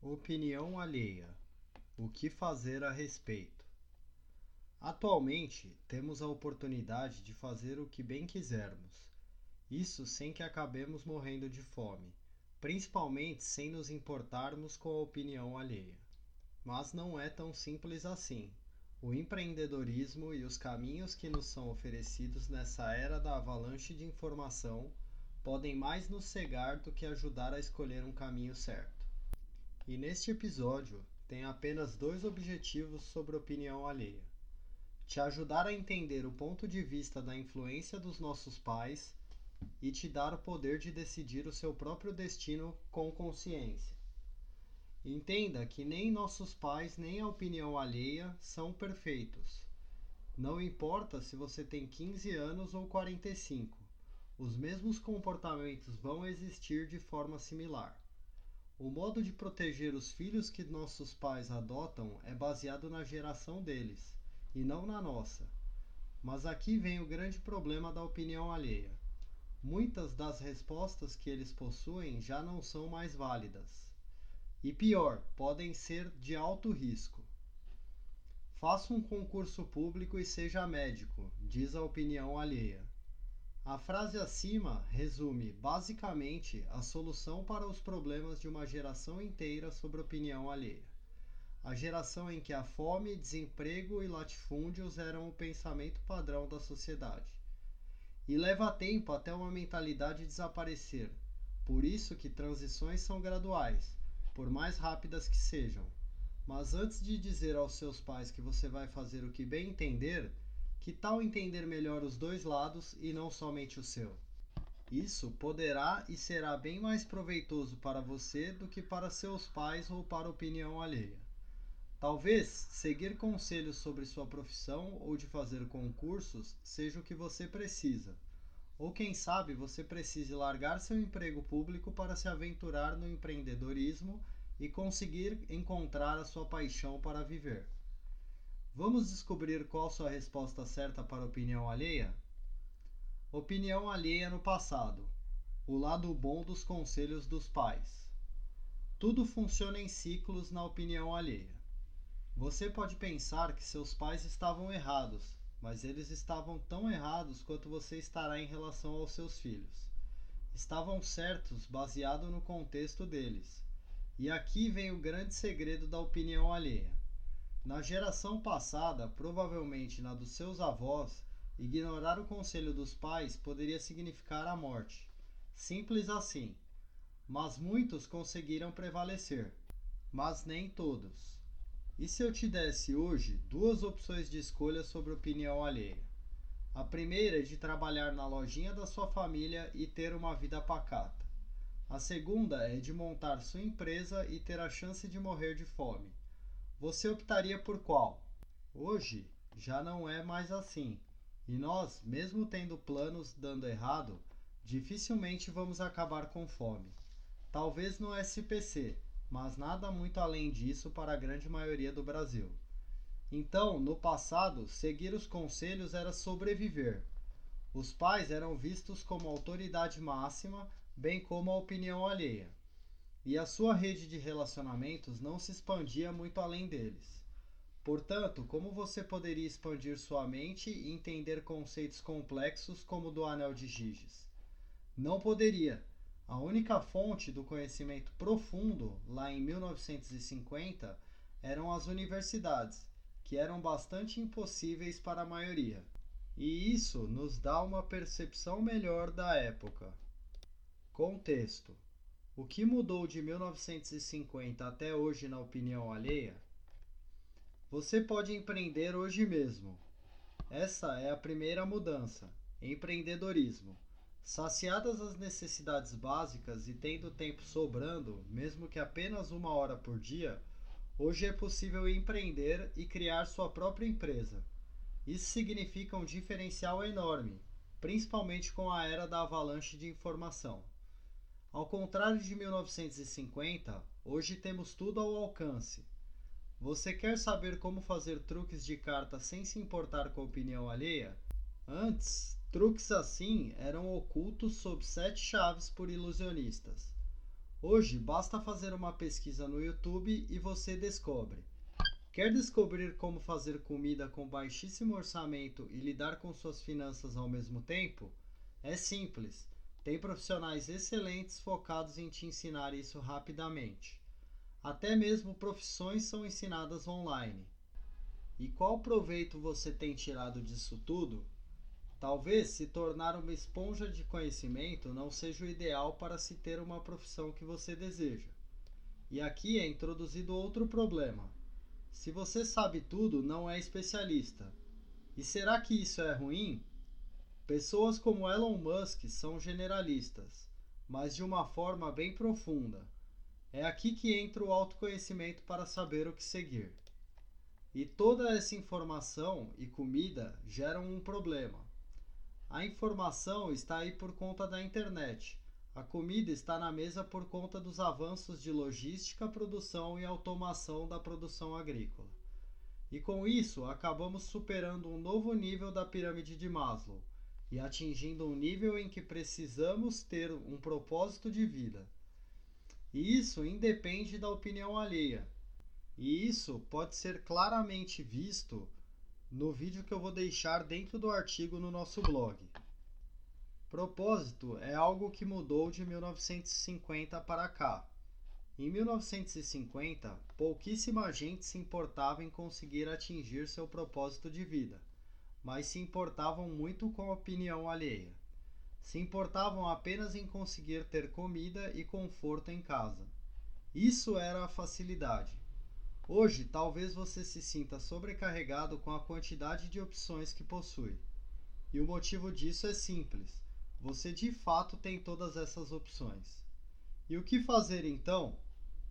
Opinião alheia. O que fazer a respeito? Atualmente, temos a oportunidade de fazer o que bem quisermos. Isso sem que acabemos morrendo de fome, principalmente sem nos importarmos com a opinião alheia. Mas não é tão simples assim. O empreendedorismo e os caminhos que nos são oferecidos nessa era da avalanche de informação podem mais nos cegar do que ajudar a escolher um caminho certo. E neste episódio tem apenas dois objetivos sobre opinião alheia: te ajudar a entender o ponto de vista da influência dos nossos pais e te dar o poder de decidir o seu próprio destino com consciência. Entenda que nem nossos pais nem a opinião alheia são perfeitos. Não importa se você tem 15 anos ou 45, os mesmos comportamentos vão existir de forma similar. O modo de proteger os filhos que nossos pais adotam é baseado na geração deles, e não na nossa. Mas aqui vem o grande problema da opinião alheia. Muitas das respostas que eles possuem já não são mais válidas. E pior, podem ser de alto risco. Faça um concurso público e seja médico, diz a opinião alheia. A frase acima resume, basicamente, a solução para os problemas de uma geração inteira sobre opinião alheia. A geração em que a fome, desemprego e latifúndios eram o pensamento padrão da sociedade. E leva tempo até uma mentalidade desaparecer. Por isso que transições são graduais por mais rápidas que sejam. Mas antes de dizer aos seus pais que você vai fazer o que bem entender, que tal entender melhor os dois lados e não somente o seu? Isso poderá e será bem mais proveitoso para você do que para seus pais ou para opinião alheia. Talvez seguir conselhos sobre sua profissão ou de fazer concursos seja o que você precisa. Ou quem sabe você precise largar seu emprego público para se aventurar no empreendedorismo e conseguir encontrar a sua paixão para viver. Vamos descobrir qual sua resposta certa para opinião alheia? Opinião alheia no passado. O lado bom dos conselhos dos pais. Tudo funciona em ciclos na opinião alheia. Você pode pensar que seus pais estavam errados mas eles estavam tão errados quanto você estará em relação aos seus filhos. Estavam certos baseado no contexto deles. E aqui vem o grande segredo da opinião alheia. Na geração passada, provavelmente na dos seus avós, ignorar o conselho dos pais poderia significar a morte. Simples assim. Mas muitos conseguiram prevalecer. Mas nem todos. E se eu te desse hoje duas opções de escolha sobre opinião alheia? A primeira é de trabalhar na lojinha da sua família e ter uma vida pacata. A segunda é de montar sua empresa e ter a chance de morrer de fome. Você optaria por qual? Hoje já não é mais assim. E nós, mesmo tendo planos dando errado, dificilmente vamos acabar com fome. Talvez no SPC, mas nada muito além disso para a grande maioria do Brasil. Então, no passado, seguir os conselhos era sobreviver. Os pais eram vistos como autoridade máxima, bem como a opinião alheia. E a sua rede de relacionamentos não se expandia muito além deles. Portanto, como você poderia expandir sua mente e entender conceitos complexos como o do anel de Giges? Não poderia, a única fonte do conhecimento profundo, lá em 1950, eram as universidades, que eram bastante impossíveis para a maioria. E isso nos dá uma percepção melhor da época. Contexto: O que mudou de 1950 até hoje na opinião alheia? Você pode empreender hoje mesmo. Essa é a primeira mudança: empreendedorismo. Saciadas as necessidades básicas e tendo tempo sobrando, mesmo que apenas uma hora por dia, hoje é possível empreender e criar sua própria empresa. Isso significa um diferencial enorme, principalmente com a era da avalanche de informação. Ao contrário de 1950, hoje temos tudo ao alcance. Você quer saber como fazer truques de carta sem se importar com a opinião alheia? Antes, Truques assim eram ocultos sob sete chaves por ilusionistas. Hoje basta fazer uma pesquisa no YouTube e você descobre. Quer descobrir como fazer comida com baixíssimo orçamento e lidar com suas finanças ao mesmo tempo? É simples. Tem profissionais excelentes focados em te ensinar isso rapidamente. Até mesmo profissões são ensinadas online. E qual proveito você tem tirado disso tudo? Talvez se tornar uma esponja de conhecimento não seja o ideal para se ter uma profissão que você deseja. E aqui é introduzido outro problema. Se você sabe tudo, não é especialista. E será que isso é ruim? Pessoas como Elon Musk são generalistas, mas de uma forma bem profunda. É aqui que entra o autoconhecimento para saber o que seguir. E toda essa informação e comida geram um problema a informação está aí por conta da internet. A comida está na mesa por conta dos avanços de logística, produção e automação da produção agrícola. E com isso, acabamos superando um novo nível da pirâmide de Maslow e atingindo um nível em que precisamos ter um propósito de vida. E isso independe da opinião alheia. E isso pode ser claramente visto no vídeo que eu vou deixar dentro do artigo no nosso blog. Propósito é algo que mudou de 1950 para cá. Em 1950, pouquíssima gente se importava em conseguir atingir seu propósito de vida, mas se importavam muito com a opinião alheia. Se importavam apenas em conseguir ter comida e conforto em casa. Isso era a facilidade. Hoje, talvez você se sinta sobrecarregado com a quantidade de opções que possui. E o motivo disso é simples: você de fato tem todas essas opções. E o que fazer então?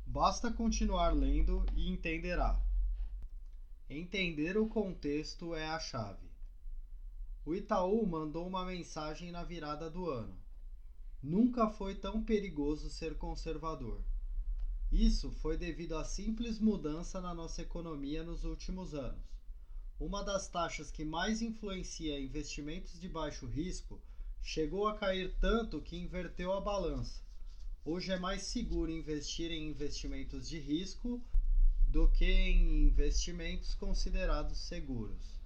Basta continuar lendo e entenderá. Entender o contexto é a chave. O Itaú mandou uma mensagem na virada do ano. Nunca foi tão perigoso ser conservador. Isso foi devido à simples mudança na nossa economia nos últimos anos. Uma das taxas que mais influencia investimentos de baixo risco chegou a cair tanto que inverteu a balança. Hoje é mais seguro investir em investimentos de risco do que em investimentos considerados seguros.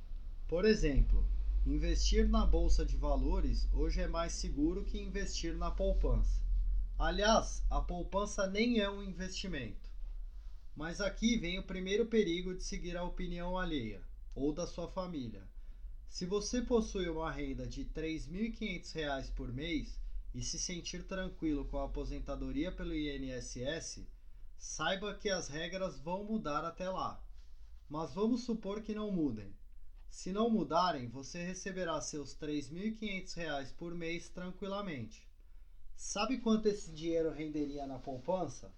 Por exemplo, investir na bolsa de valores hoje é mais seguro que investir na poupança. Aliás, a poupança nem é um investimento. Mas aqui vem o primeiro perigo de seguir a opinião alheia ou da sua família. Se você possui uma renda de R$ 3.500 por mês e se sentir tranquilo com a aposentadoria pelo INSS, saiba que as regras vão mudar até lá. Mas vamos supor que não mudem. Se não mudarem, você receberá seus R$ 3.500 por mês tranquilamente. Sabe quanto esse dinheiro renderia na poupança?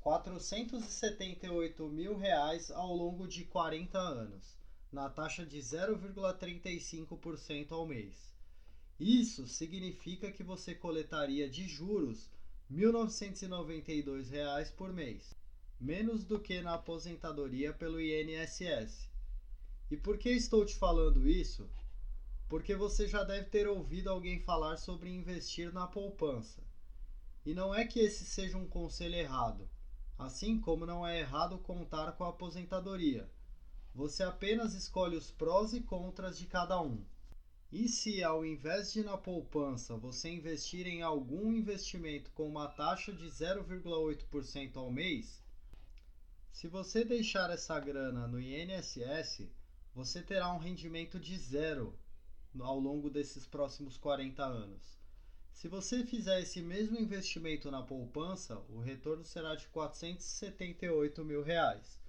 478 mil reais ao longo de 40 anos, na taxa de 0,35% ao mês. Isso significa que você coletaria de juros 1.992 reais por mês, menos do que na aposentadoria pelo INSS. E por que estou te falando isso? porque você já deve ter ouvido alguém falar sobre investir na poupança. E não é que esse seja um conselho errado, assim como não é errado contar com a aposentadoria. Você apenas escolhe os prós e contras de cada um. E se ao invés de na poupança você investir em algum investimento com uma taxa de 0,8% ao mês, se você deixar essa grana no INSS, você terá um rendimento de zero ao longo desses próximos 40 anos. Se você fizer esse mesmo investimento na poupança, o retorno será de 478 mil reais.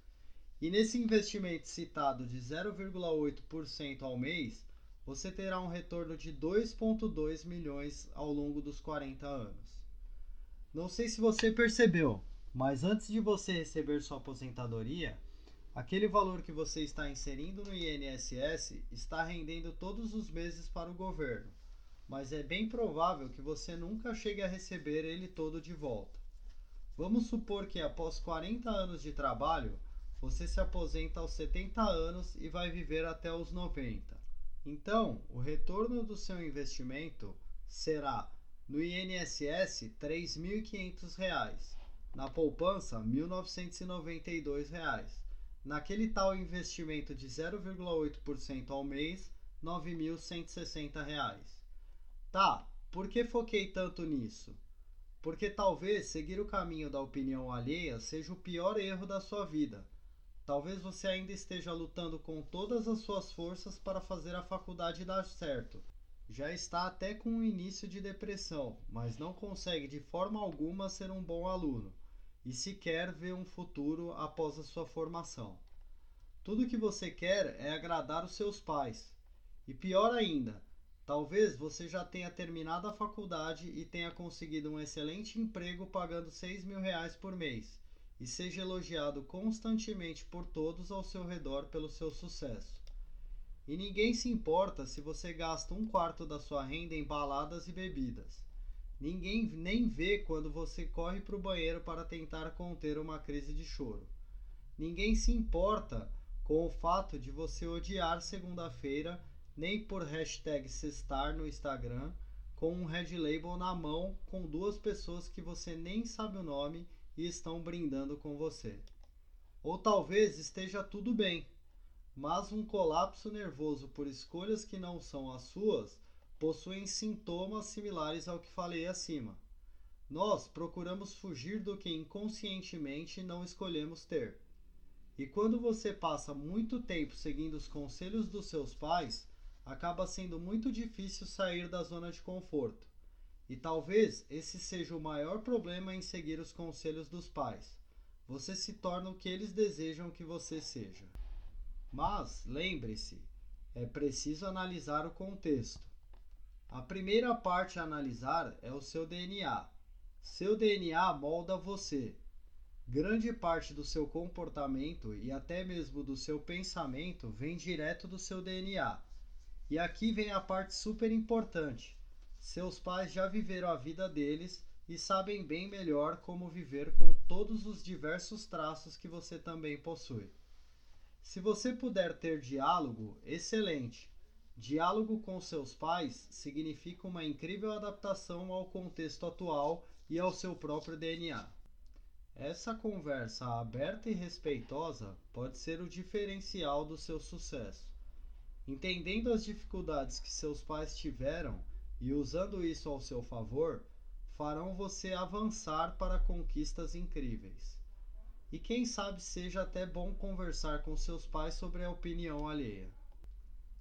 E nesse investimento citado de 0,8% ao mês, você terá um retorno de 2,2 milhões ao longo dos 40 anos. Não sei se você percebeu, mas antes de você receber sua aposentadoria, Aquele valor que você está inserindo no INSS está rendendo todos os meses para o governo, mas é bem provável que você nunca chegue a receber ele todo de volta. Vamos supor que após 40 anos de trabalho, você se aposenta aos 70 anos e vai viver até os 90. Então, o retorno do seu investimento será No INSS, R$ 3.500. Na poupança, R$ 1.992. Naquele tal investimento de 0,8% ao mês, R$ 9.160. Tá, por que foquei tanto nisso? Porque talvez seguir o caminho da opinião alheia seja o pior erro da sua vida. Talvez você ainda esteja lutando com todas as suas forças para fazer a faculdade dar certo. Já está até com o início de depressão, mas não consegue de forma alguma ser um bom aluno e sequer vê um futuro após a sua formação. Tudo que você quer é agradar os seus pais. E pior ainda, talvez você já tenha terminado a faculdade e tenha conseguido um excelente emprego pagando 6 mil reais por mês e seja elogiado constantemente por todos ao seu redor pelo seu sucesso. E ninguém se importa se você gasta um quarto da sua renda em baladas e bebidas. Ninguém nem vê quando você corre para o banheiro para tentar conter uma crise de choro. Ninguém se importa com o fato de você odiar segunda-feira, nem por hashtag sextar no Instagram, com um red label na mão com duas pessoas que você nem sabe o nome e estão brindando com você. Ou talvez esteja tudo bem, mas um colapso nervoso por escolhas que não são as suas possuem sintomas similares ao que falei acima. Nós procuramos fugir do que inconscientemente não escolhemos ter. E quando você passa muito tempo seguindo os conselhos dos seus pais, acaba sendo muito difícil sair da zona de conforto. E talvez esse seja o maior problema em seguir os conselhos dos pais. Você se torna o que eles desejam que você seja. Mas, lembre-se, é preciso analisar o contexto. A primeira parte a analisar é o seu DNA. Seu DNA molda você. Grande parte do seu comportamento e até mesmo do seu pensamento vem direto do seu DNA. E aqui vem a parte super importante. Seus pais já viveram a vida deles e sabem bem melhor como viver com todos os diversos traços que você também possui. Se você puder ter diálogo, excelente. Diálogo com seus pais significa uma incrível adaptação ao contexto atual e ao seu próprio DNA. Essa conversa aberta e respeitosa pode ser o diferencial do seu sucesso. Entendendo as dificuldades que seus pais tiveram e usando isso ao seu favor, farão você avançar para conquistas incríveis. E quem sabe seja até bom conversar com seus pais sobre a opinião alheia.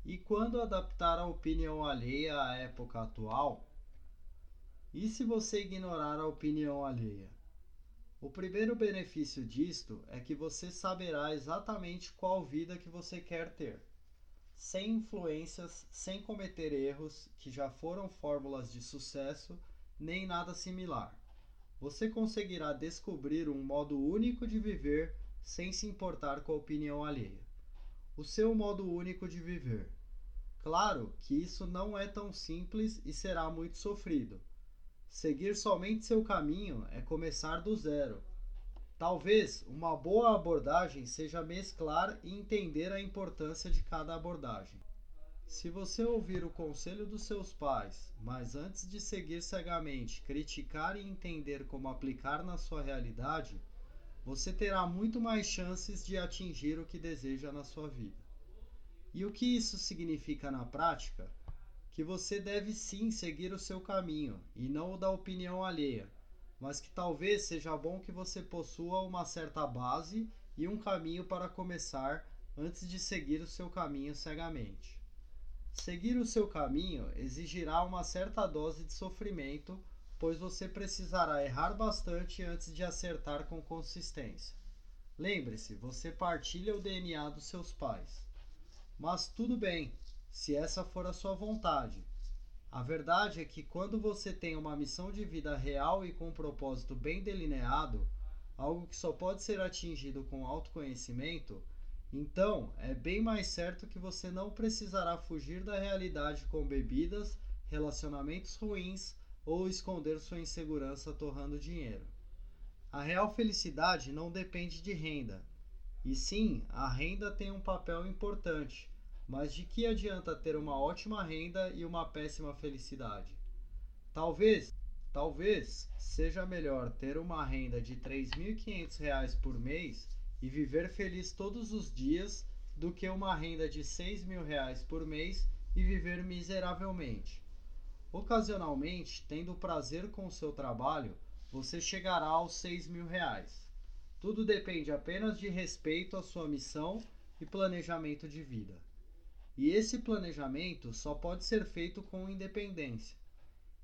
E quando adaptar a opinião alheia à época atual? E se você ignorar a opinião alheia? O primeiro benefício disto é que você saberá exatamente qual vida que você quer ter, sem influências, sem cometer erros que já foram fórmulas de sucesso, nem nada similar. Você conseguirá descobrir um modo único de viver sem se importar com a opinião alheia. O seu modo único de viver. Claro que isso não é tão simples e será muito sofrido. Seguir somente seu caminho é começar do zero. Talvez uma boa abordagem seja mesclar e entender a importância de cada abordagem. Se você ouvir o conselho dos seus pais, mas antes de seguir cegamente, criticar e entender como aplicar na sua realidade, você terá muito mais chances de atingir o que deseja na sua vida. E o que isso significa na prática? Que você deve sim seguir o seu caminho e não o da opinião alheia, mas que talvez seja bom que você possua uma certa base e um caminho para começar antes de seguir o seu caminho cegamente. Seguir o seu caminho exigirá uma certa dose de sofrimento, pois você precisará errar bastante antes de acertar com consistência. Lembre-se, você partilha o DNA dos seus pais. Mas tudo bem, se essa for a sua vontade. A verdade é que quando você tem uma missão de vida real e com um propósito bem delineado, algo que só pode ser atingido com autoconhecimento, então é bem mais certo que você não precisará fugir da realidade com bebidas, relacionamentos ruins ou esconder sua insegurança torrando dinheiro. A real felicidade não depende de renda, e sim, a renda tem um papel importante, mas de que adianta ter uma ótima renda e uma péssima felicidade? Talvez, talvez seja melhor ter uma renda de R$ 3.500 por mês e viver feliz todos os dias do que uma renda de R$ 6.000 por mês e viver miseravelmente. Ocasionalmente, tendo prazer com o seu trabalho, você chegará aos mil reais. Tudo depende apenas de respeito à sua missão e planejamento de vida. E esse planejamento só pode ser feito com independência.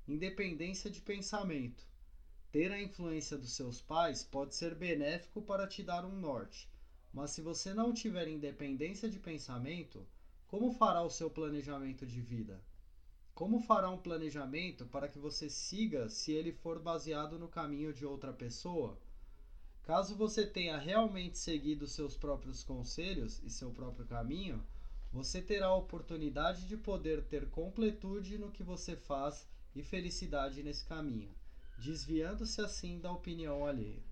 Independência de pensamento. Ter a influência dos seus pais pode ser benéfico para te dar um norte, mas se você não tiver independência de pensamento, como fará o seu planejamento de vida? Como fará um planejamento para que você siga se ele for baseado no caminho de outra pessoa? Caso você tenha realmente seguido seus próprios conselhos e seu próprio caminho, você terá a oportunidade de poder ter completude no que você faz e felicidade nesse caminho, desviando-se assim da opinião alheia.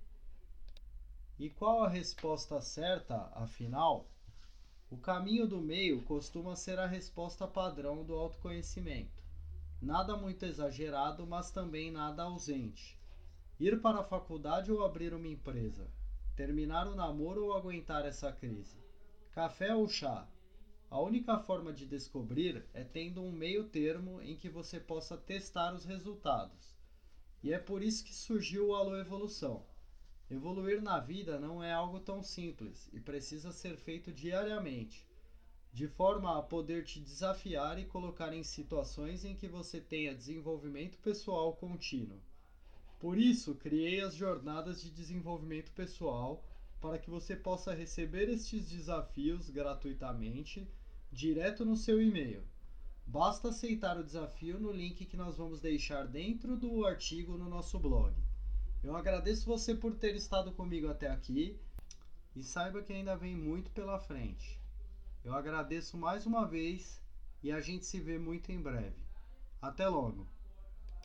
E qual a resposta certa, afinal? O caminho do meio costuma ser a resposta padrão do autoconhecimento. Nada muito exagerado, mas também nada ausente. Ir para a faculdade ou abrir uma empresa. Terminar o namoro ou aguentar essa crise. Café ou chá. A única forma de descobrir é tendo um meio termo em que você possa testar os resultados. E é por isso que surgiu o Alô Evolução Evoluir na vida não é algo tão simples e precisa ser feito diariamente, de forma a poder te desafiar e colocar em situações em que você tenha desenvolvimento pessoal contínuo. Por isso, criei as jornadas de desenvolvimento pessoal para que você possa receber estes desafios gratuitamente direto no seu e-mail. Basta aceitar o desafio no link que nós vamos deixar dentro do artigo no nosso blog. Eu agradeço você por ter estado comigo até aqui e saiba que ainda vem muito pela frente. Eu agradeço mais uma vez e a gente se vê muito em breve. Até logo!